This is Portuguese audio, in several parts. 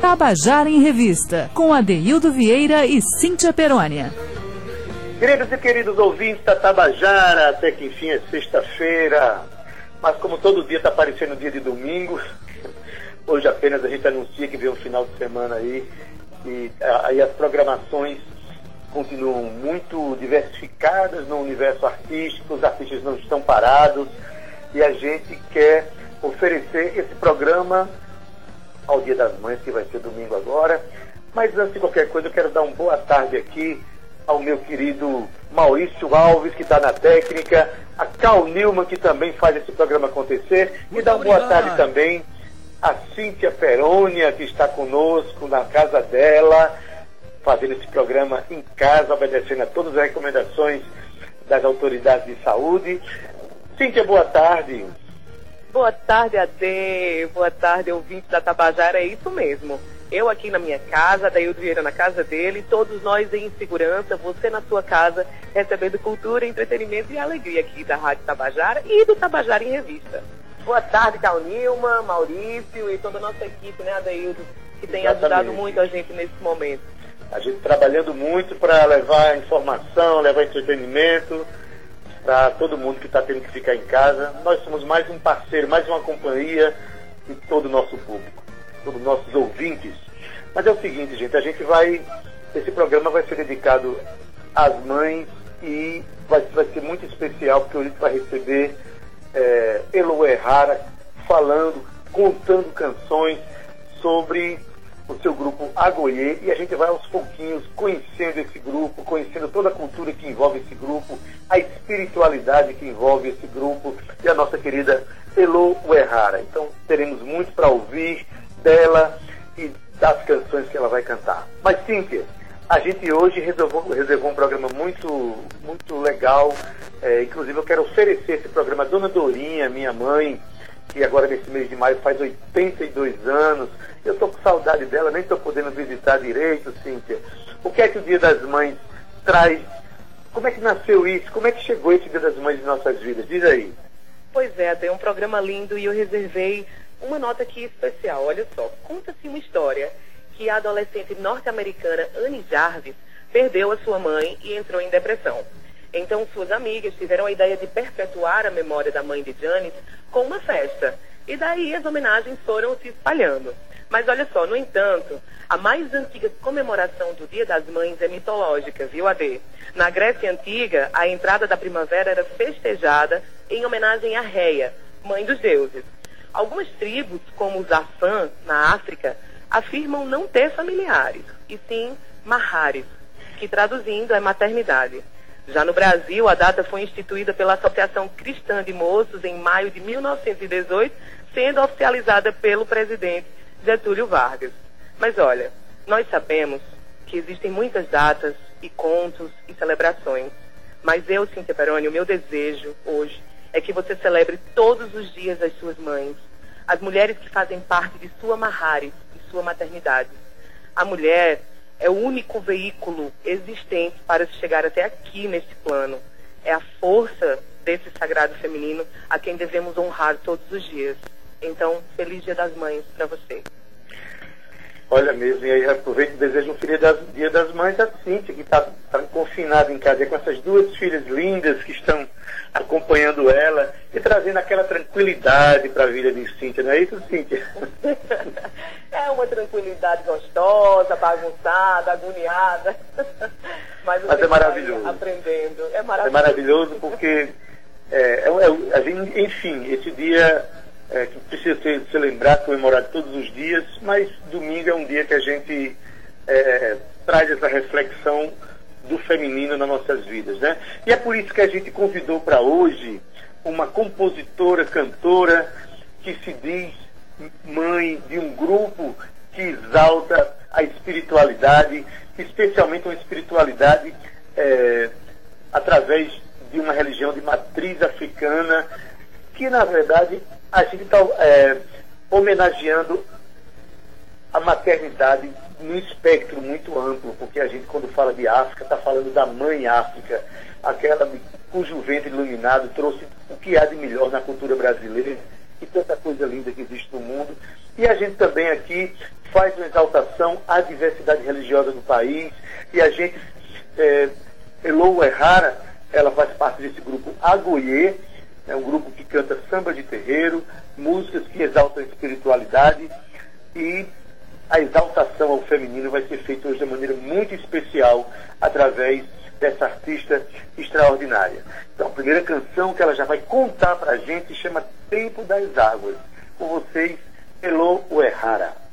Tabajara em Revista, com Adeildo Vieira e Cíntia Perônia. Queridos e queridos ouvintes da Tabajara, até que enfim é sexta-feira, mas como todo dia está aparecendo dia de domingo, hoje apenas a gente anuncia que vem um final de semana aí, e aí as programações continuam muito diversificadas no universo artístico, os artistas não estão parados, e a gente quer oferecer esse programa ao Dia das Mães, que vai ser domingo agora. Mas antes de qualquer coisa, eu quero dar uma boa tarde aqui ao meu querido Maurício Alves, que está na técnica, a Cal Nilman, que também faz esse programa acontecer, Muito e dar uma boa tarde também a Cíntia Perônia, que está conosco na casa dela, fazendo esse programa em casa, obedecendo a todas as recomendações das autoridades de saúde. Cíntia, boa tarde. Boa tarde, Ade. Boa tarde, ouvinte da Tabajara. É isso mesmo. Eu aqui na minha casa, Daildo Vieira na casa dele, todos nós em segurança, você na sua casa, recebendo cultura, entretenimento e alegria aqui da Rádio Tabajara e do Tabajara em Revista. Boa tarde, Cal Nilma, Maurício e toda a nossa equipe, né, Adaildo, que tem Exatamente. ajudado muito a gente nesse momento. A gente trabalhando muito para levar informação, levar entretenimento para todo mundo que está tendo que ficar em casa. Nós somos mais um parceiro, mais uma companhia de todo o nosso público, todos os nossos ouvintes. Mas é o seguinte, gente, a gente vai. Esse programa vai ser dedicado às mães e vai, vai ser muito especial porque a gente vai receber é, Elo Errara falando, contando canções sobre o seu grupo Agoie e a gente vai aos pouquinhos conhecendo esse grupo, conhecendo toda a cultura que envolve esse grupo, a espiritualidade que envolve esse grupo e a nossa querida Elo Uerrara. Então teremos muito para ouvir dela e das canções que ela vai cantar. Mas Cíntia, a gente hoje reservou, reservou um programa muito, muito legal. É, inclusive eu quero oferecer esse programa à Dona Dorinha, minha mãe, que agora nesse mês de maio faz 82 anos. Eu estou com saudade dela, nem estou podendo visitar direito, Cíntia. O que é que o Dia das Mães traz? Como é que nasceu isso? Como é que chegou esse Dia das Mães em nossas vidas? Diz aí. Pois é, tem um programa lindo e eu reservei uma nota aqui especial. Olha só, conta-se uma história que a adolescente norte-americana Annie Jarvis perdeu a sua mãe e entrou em depressão. Então, suas amigas tiveram a ideia de perpetuar a memória da mãe de Janice com uma festa. E daí as homenagens foram se espalhando. Mas olha só, no entanto, a mais antiga comemoração do Dia das Mães é mitológica, viu, Ade? Na Grécia Antiga, a entrada da primavera era festejada em homenagem a Reia, mãe dos deuses. Algumas tribos, como os Assã, na África, afirmam não ter familiares, e sim mahares, que traduzindo é maternidade. Já no Brasil, a data foi instituída pela Associação Cristã de Moços em maio de 1918, sendo oficializada pelo presidente Getúlio Vargas. Mas olha, nós sabemos que existem muitas datas e contos e celebrações. Mas eu, Cintia Peroni, o meu desejo hoje é que você celebre todos os dias as suas mães, as mulheres que fazem parte de sua Maharis, de sua maternidade. A mulher é o único veículo existente para chegar até aqui nesse plano. É a força desse sagrado feminino a quem devemos honrar todos os dias. Então, feliz Dia das Mães para você. Olha mesmo, e aí aproveito e desejo um feliz Dia das Mães a Cíntia, que está tá confinada em casa com essas duas filhas lindas que estão acompanhando ela e trazendo aquela tranquilidade para a vida de Cíntia, não é isso, Cíntia? é uma tranquilidade gostosa, bagunçada, agoniada. Mas, Mas é maravilhoso. Aprendendo. É maravilhoso. É maravilhoso porque, é, é, é, gente, enfim, esse dia é, que precisa ser, ser lembrado, comemorado todos os dias, mas domingo é um dia que a gente é, traz essa reflexão do feminino nas nossas vidas, né? E é por isso que a gente convidou para hoje uma compositora, cantora que se diz mãe de um grupo que exalta a espiritualidade, especialmente uma espiritualidade é, através de uma religião de matriz africana, que na verdade a gente está é, homenageando a maternidade num espectro muito amplo, porque a gente, quando fala de África, está falando da mãe África, aquela cujo ventre iluminado trouxe o que há de melhor na cultura brasileira e tanta coisa linda que existe no mundo. E a gente também aqui faz uma exaltação à diversidade religiosa do país e a gente, é, Elou Errara, ela faz parte desse grupo Agoiê, é um grupo que canta samba de terreiro, músicas que exaltam a espiritualidade e a exaltação ao feminino vai ser feita hoje de maneira muito especial através dessa artista extraordinária. Então, a primeira canção que ela já vai contar para a gente chama Tempo das Águas. Com vocês, Elô Uerrara.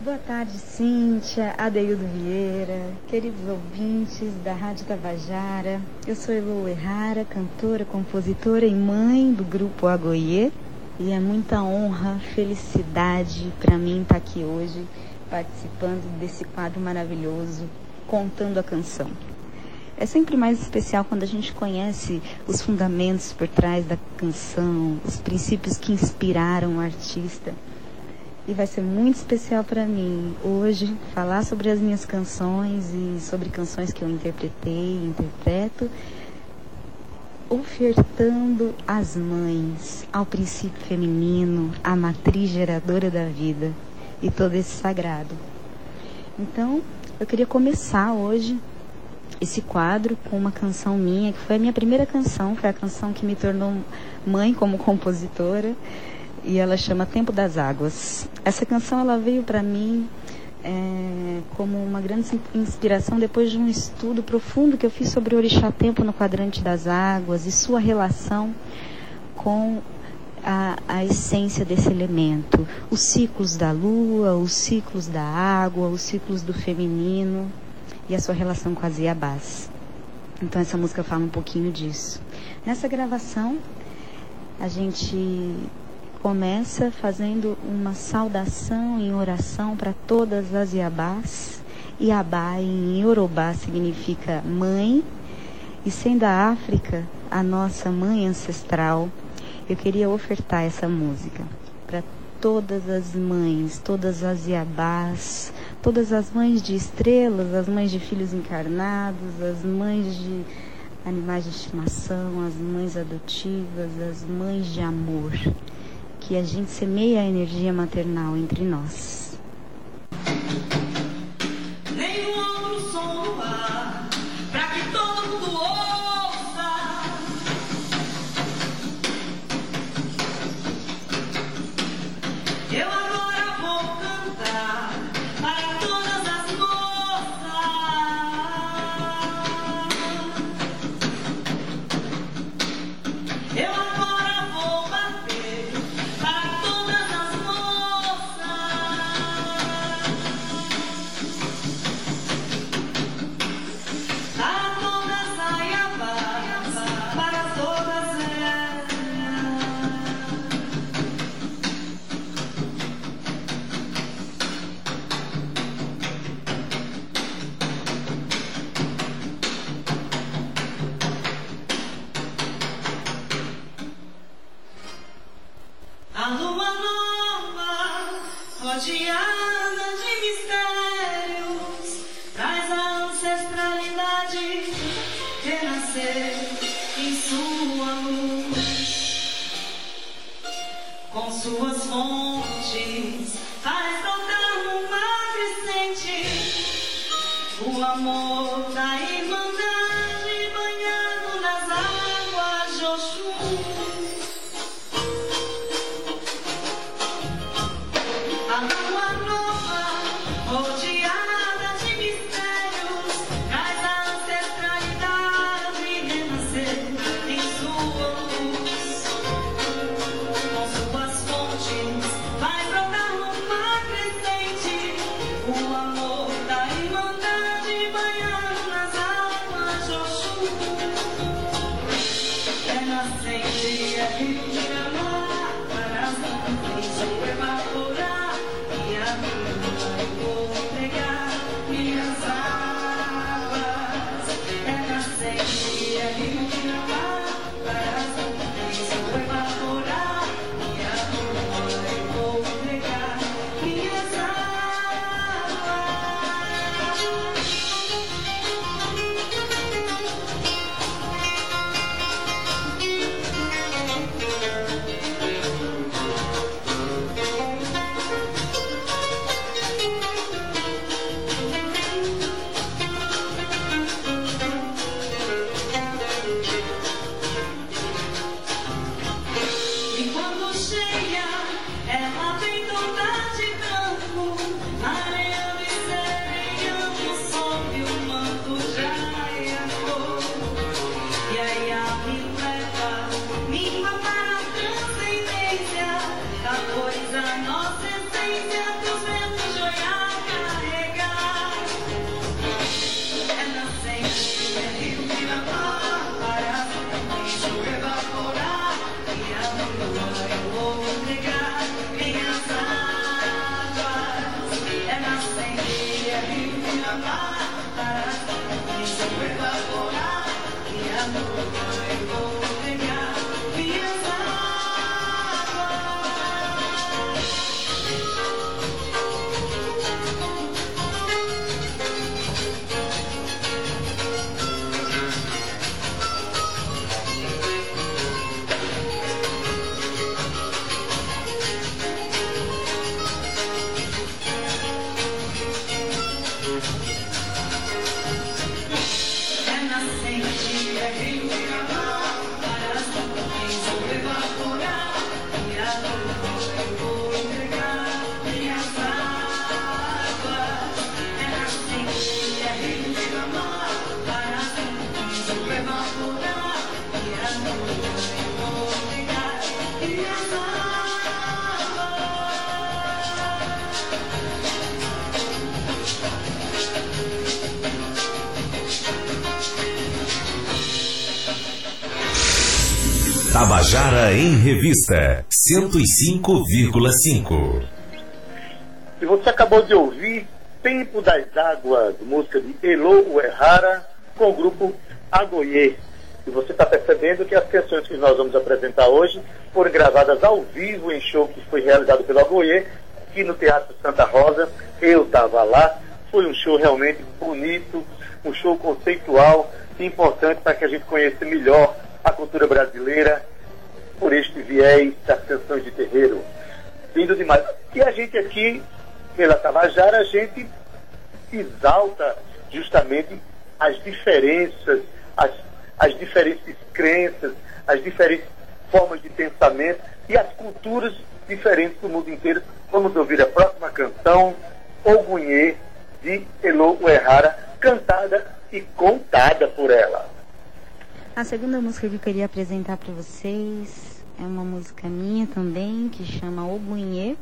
Boa tarde, Cíntia, Adeildo Vieira, queridos ouvintes da Rádio Tabajara. Eu sou Elô Errara, cantora, compositora e mãe do grupo Agoiê. E é muita honra, felicidade para mim estar aqui hoje participando desse quadro maravilhoso, contando a canção. É sempre mais especial quando a gente conhece os fundamentos por trás da canção, os princípios que inspiraram o artista. E vai ser muito especial para mim hoje falar sobre as minhas canções e sobre canções que eu interpretei e interpreto, ofertando às mães, ao princípio feminino, à matriz geradora da vida e todo esse sagrado. Então, eu queria começar hoje esse quadro com uma canção minha, que foi a minha primeira canção, foi a canção que me tornou mãe como compositora, e ela chama Tempo das Águas. Essa canção ela veio para mim é, como uma grande inspiração depois de um estudo profundo que eu fiz sobre o orixá tempo no quadrante das águas e sua relação com a, a essência desse elemento, os ciclos da lua, os ciclos da água, os ciclos do feminino e a sua relação com as Iabás. Então essa música fala um pouquinho disso. Nessa gravação, a gente começa fazendo uma saudação em oração para todas as Iabás. Iabá em Yorubá significa mãe, e sendo a África a nossa mãe ancestral, eu queria ofertar essa música para todas as mães, todas as Iabás, todas as mães de estrelas, as mães de filhos encarnados, as mães de animais de estimação, as mães adotivas, as mães de amor. Que a gente semeie a energia maternal entre nós. cheia, ela vem toda Tabajara em Revista 105,5. E você acabou de ouvir Tempo das Águas, música de Elo Uerrara, com o grupo Agoie. E você está percebendo que as canções que nós vamos apresentar hoje foram gravadas ao vivo em show que foi realizado pelo Agoie, aqui no Teatro Santa Rosa. Eu estava lá. Foi um show realmente bonito, um show conceitual importante para que a gente conheça melhor a cultura brasileira por este viés das canções de terreiro. Lindo demais. E a gente aqui, pela Tabajara, a gente exalta justamente as diferenças, as, as diferentes crenças, as diferentes formas de pensamento e as culturas diferentes do mundo inteiro. Vamos ouvir a próxima canção, Ogunhê, de Elo Uehara, cantada e contada por ela. A segunda música que eu queria apresentar para vocês é uma música minha também, que chama Ogunhê.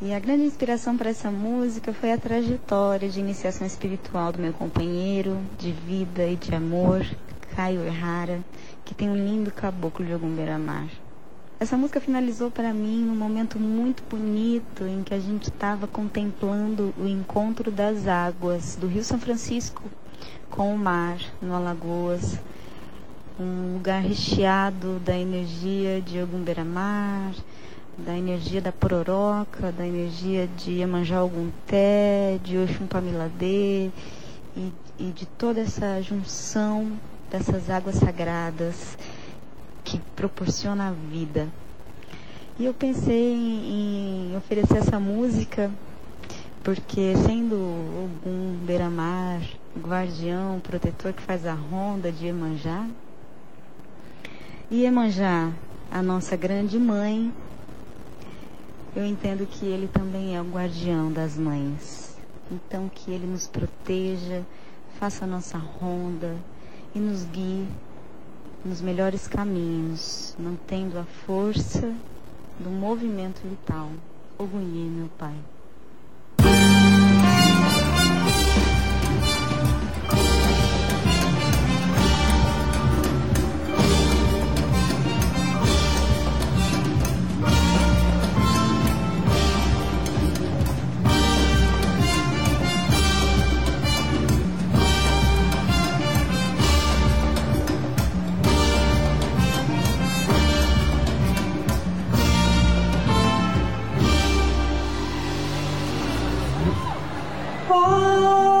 E a grande inspiração para essa música foi a trajetória de iniciação espiritual do meu companheiro de vida e de amor, Caio Errara, que tem um lindo caboclo de Ogum Beira-Mar. Essa música finalizou para mim num momento muito bonito em que a gente estava contemplando o encontro das águas do Rio São Francisco com o mar no Alagoas, um lugar recheado da energia de Ogum Beira-Mar, da energia da Pororoca, da energia de Iemanjá Ogunté, de Oxum Pamiladê e, e de toda essa junção dessas águas sagradas que proporciona a vida. E eu pensei em, em oferecer essa música porque sendo algum beira-mar, guardião, protetor que faz a ronda de Iemanjá, Iemanjá, a nossa grande mãe, eu entendo que ele também é o guardião das mães. Então que ele nos proteja, faça a nossa ronda e nos guie nos melhores caminhos, mantendo a força do movimento vital. Ogunhê, meu Pai. Oh!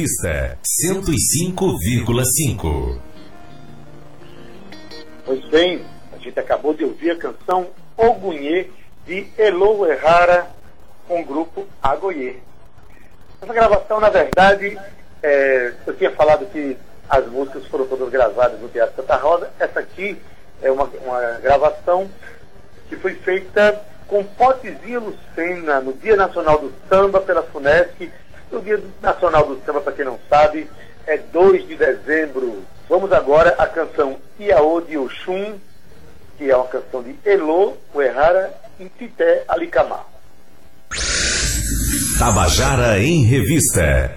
Em Revista 105,5. Pois bem, a gente acabou de ouvir a canção Ogunhê de Elo Errara com o grupo Agoyê. Essa gravação, na verdade, é, eu tinha falado que as músicas foram todas gravadas no Teatro Santa Rosa. Essa aqui é uma, uma gravação que foi feita com Potezinha Lucena no Dia Nacional do Samba pela FUNESC. O Dia Nacional do Samba, para quem não sabe, é 2 de dezembro. Vamos agora à canção Iaô de Oxum, que é uma canção de Elô, Uerrara e Tité Alicamar. Tabajara em Revista.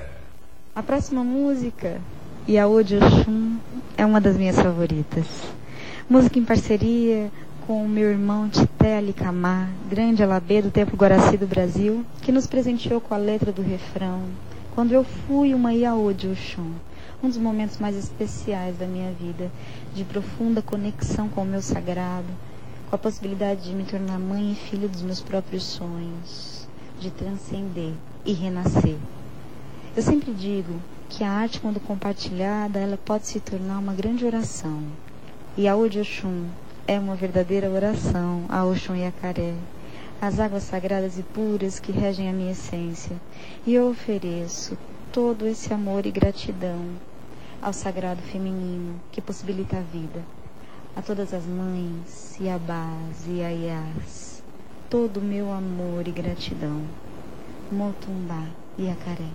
A próxima música, Iaô de Oxum, é uma das minhas favoritas. Música em parceria com o meu irmão Tité Alicamar, grande alabê do Templo Guaraci do Brasil, que nos presenteou com a letra do refrão, quando eu fui uma Iaô de Oxum, um dos momentos mais especiais da minha vida, de profunda conexão com o meu sagrado, com a possibilidade de me tornar mãe e filho dos meus próprios sonhos, de transcender e renascer. Eu sempre digo que a arte, quando compartilhada, ela pode se tornar uma grande oração. E a Oxum é uma verdadeira oração a Oxum e a Caré, as águas sagradas e puras que regem a minha essência. E eu ofereço todo esse amor e gratidão ao sagrado feminino que possibilita a vida, a todas as mães, Iabás e Aiás, todo o meu amor e gratidão. Motumbá e Acaré.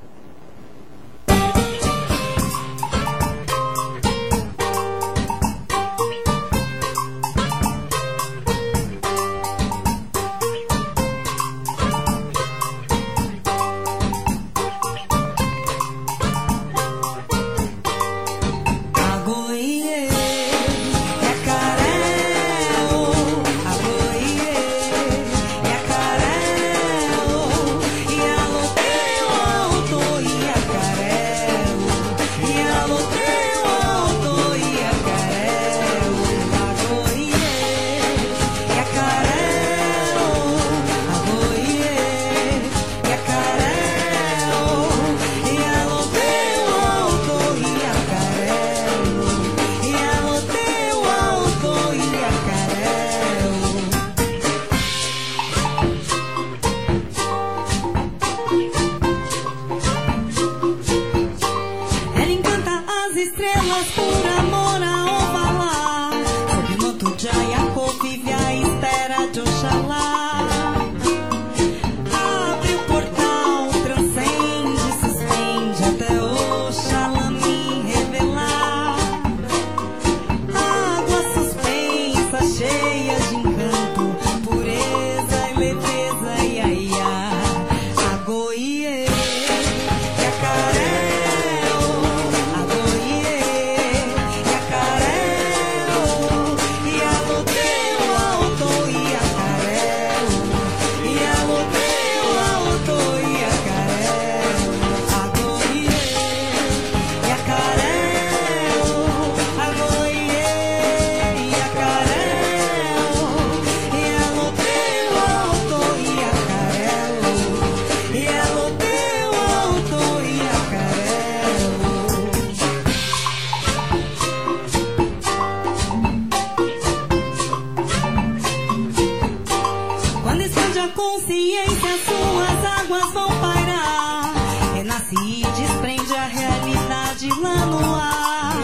as estrelas por amor. consciência suas águas vão pairar. Renasce e desprende a realidade lá no ar.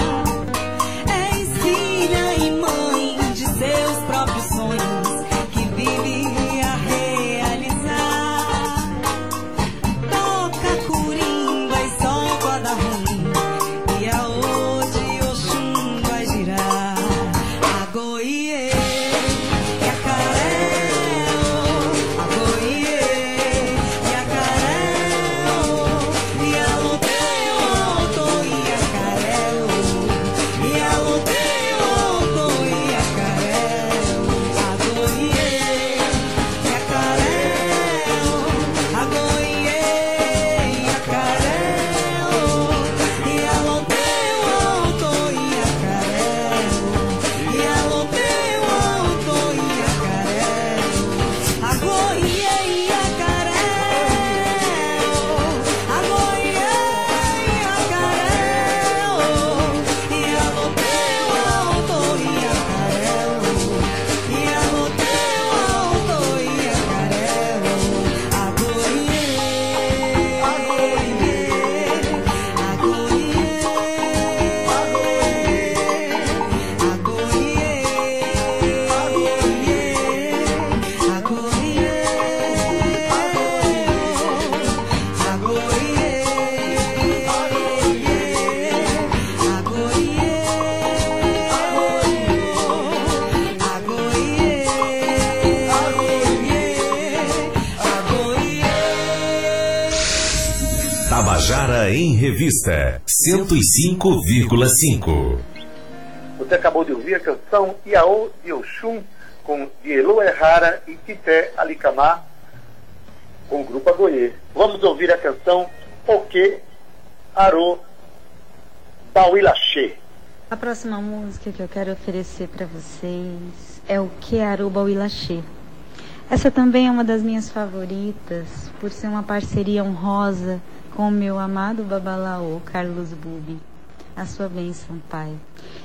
105,5. Você acabou de ouvir a canção Iaô de Oxum com Dielo Errara e Tité Alicamar com o grupo Agoie. Vamos ouvir a canção Oque Arô Bauilaxê. A próxima música que eu quero oferecer para vocês é o Que Arô Bauilaxê. Essa também é uma das minhas favoritas, por ser uma parceria honrosa com meu amado babalaô, Carlos Bubi. A sua bênção, Pai.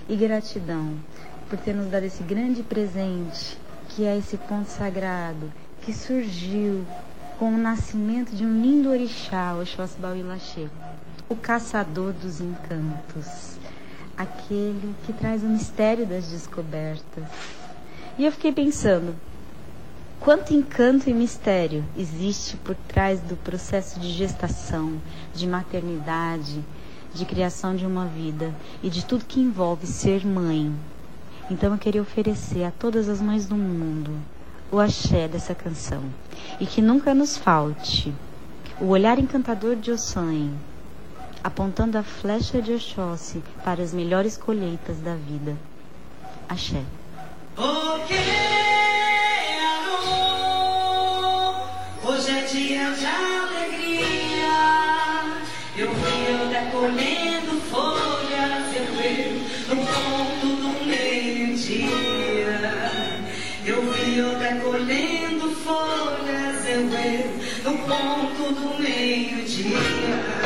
E gratidão por ter nos dado esse grande presente, que é esse ponto sagrado, que surgiu com o nascimento de um lindo orixá, Oxósbal Ilaxê, o caçador dos encantos, aquele que traz o mistério das descobertas. E eu fiquei pensando, quanto encanto e mistério existe por trás do processo de gestação, de maternidade, de criação de uma vida e de tudo que envolve ser mãe. Então eu queria oferecer a todas as mães do mundo o axé dessa canção e que nunca nos falte o olhar encantador de Ossanhe, apontando a flecha de Oxóssi para as melhores colheitas da vida. Axé. Hoje é dia de alegria. Eu vi eu decolhendo folhas, eu vi no ponto do meio-dia. Eu vi eu decolhendo folhas, eu vi no ponto do meio-dia.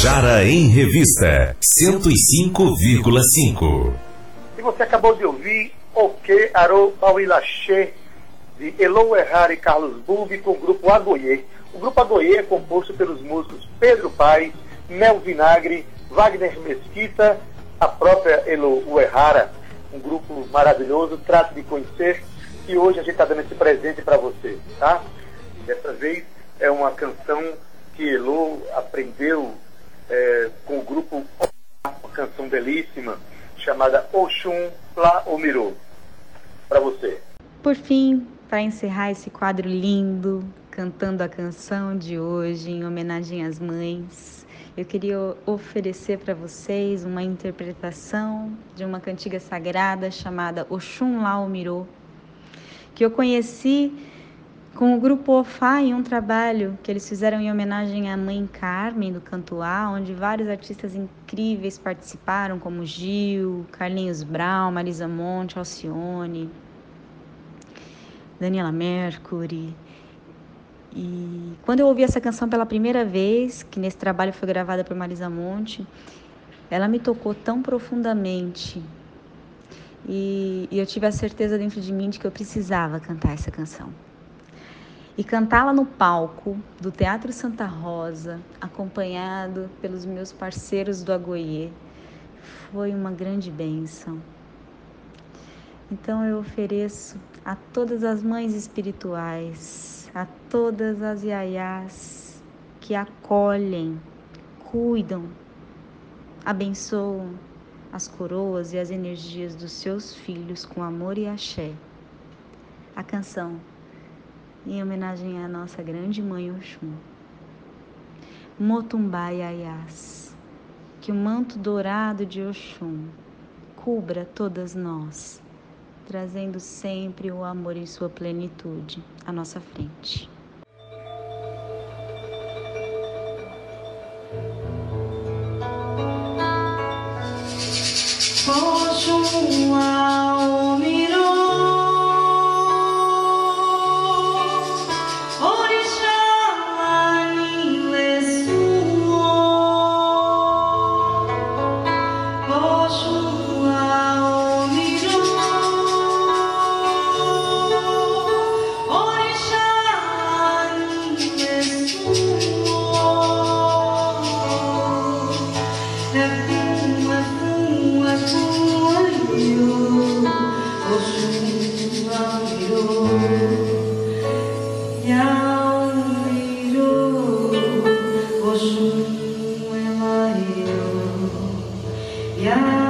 Tabajara em Revista 105,5. E você acabou de ouvir O Que Arô Bauilaxê, de Elo Errar e Carlos Bulbi, com o grupo Agoie. O grupo Agoie é composto pelos músicos Pedro Pai, Mel Vinagre, Wagner Mesquita, a própria Elo Uerrara, um grupo maravilhoso, trate de conhecer, e hoje a gente está dando esse presente para você, tá? Dessa vez é uma canção que Elo aprendeu é, com o grupo uma canção belíssima chamada Oxum Pla Omirô. Para você. Por fim, para encerrar esse quadro lindo, cantando a canção de hoje em homenagem às mães, eu queria oferecer para vocês uma interpretação de uma cantiga sagrada chamada Oxum Lao Mirô, que eu conheci com o grupo Ofá em um trabalho que eles fizeram em homenagem à mãe Carmen do Cantuá, onde vários artistas incríveis participaram, como Gil, Carlinhos Brown, Marisa Monte, Alcione, Daniela Mercury. E quando eu ouvi essa canção pela primeira vez, que nesse trabalho foi gravada por Marisa Monte, ela me tocou tão profundamente. E, e eu tive a certeza dentro de mim de que eu precisava cantar essa canção. E cantá-la no palco do Teatro Santa Rosa, acompanhado pelos meus parceiros do Agoie, foi uma grande bênção. Então eu ofereço a todas as mães espirituais, a todas as iaiás que acolhem, cuidam, abençoam as coroas e as energias dos seus filhos com amor e axé. A canção em homenagem à nossa grande mãe Oxum. Motumbai Ayás, que o manto dourado de Oxum cubra todas nós, trazendo sempre o amor em sua plenitude à nossa frente. Eu,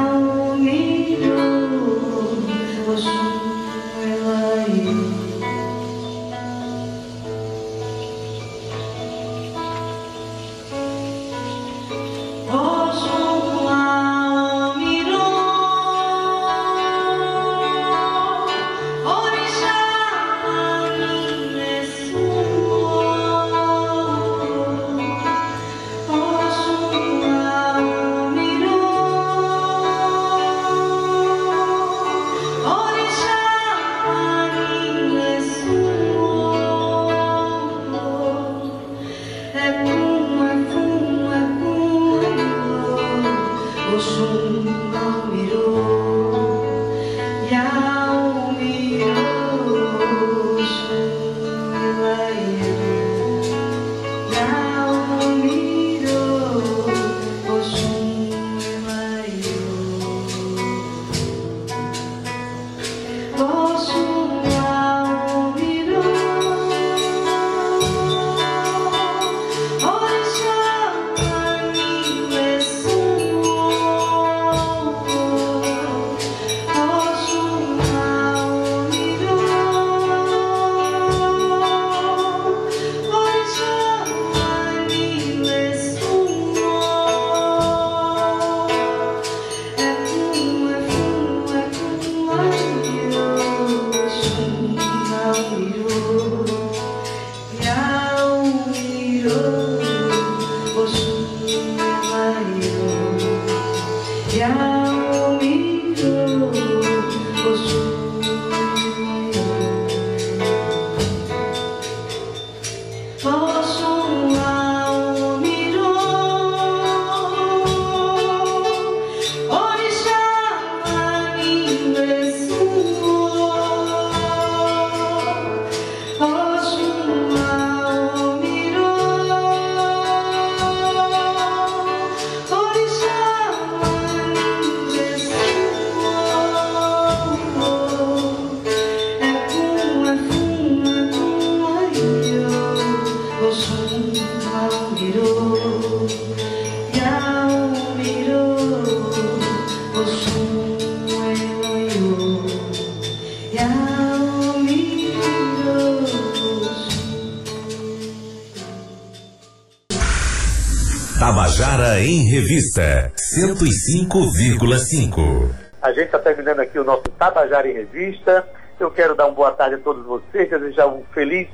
Revista 105,5. A gente está terminando aqui o nosso Tabajara em Revista. Eu quero dar uma boa tarde a todos vocês, desejar um feliz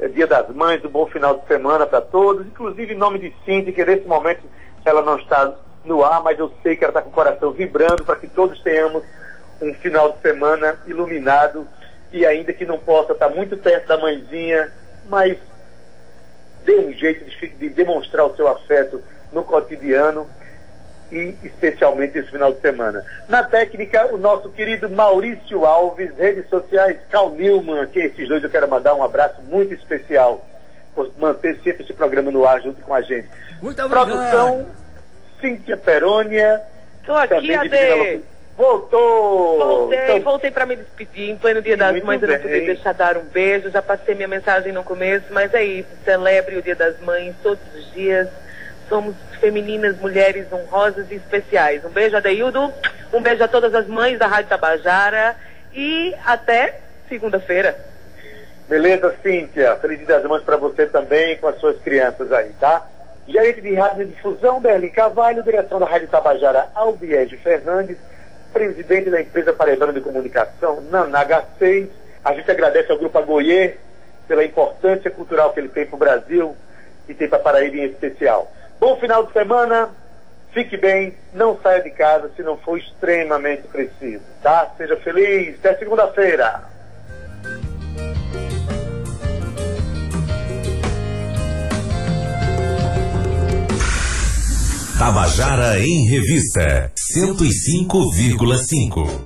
eh, Dia das Mães, um bom final de semana para todos, inclusive em nome de Cindy, que nesse momento ela não está no ar, mas eu sei que ela está com o coração vibrando para que todos tenhamos um final de semana iluminado e ainda que não possa estar muito perto da mãezinha, mas dê um jeito de, de demonstrar o seu afeto no cotidiano e especialmente esse final de semana. Na técnica, o nosso querido Maurício Alves, redes sociais, Cal Newman, que esses dois eu quero mandar um abraço muito especial por manter sempre esse programa no ar junto com a gente. Muito obrigado. Produção, Cíntia Perônia. Tô aqui, Ade. Voltou! Voltei, Então, voltei para me despedir. Em pleno Dia das Mães, eu não bem. pude deixar de dar um beijo. Já passei minha mensagem no começo, mas é isso. Celebre o Dia das Mães todos os dias. Somos femininas, mulheres honrosas e especiais. Um beijo, Adeildo. Um beijo a todas as mães da Rádio Tabajara. E até segunda-feira. Beleza, Cíntia? Feliz Dia das Mães para você também, com as suas crianças aí, tá? Gerente de Rádio Difusão, Berlim Carvalho, direção da Rádio Tabajara, Albiege Fernandes, presidente da empresa Paredona de Comunicação, Nanaga 6. A gente agradece ao Grupo Agoiê pela importância cultural que ele tem para o Brasil e tem para Paraíba em especial. Bom final de semana, fique bem, não saia de casa se não for extremamente preciso, tá? Seja feliz, até segunda-feira. Tabajara em Revista 105,5.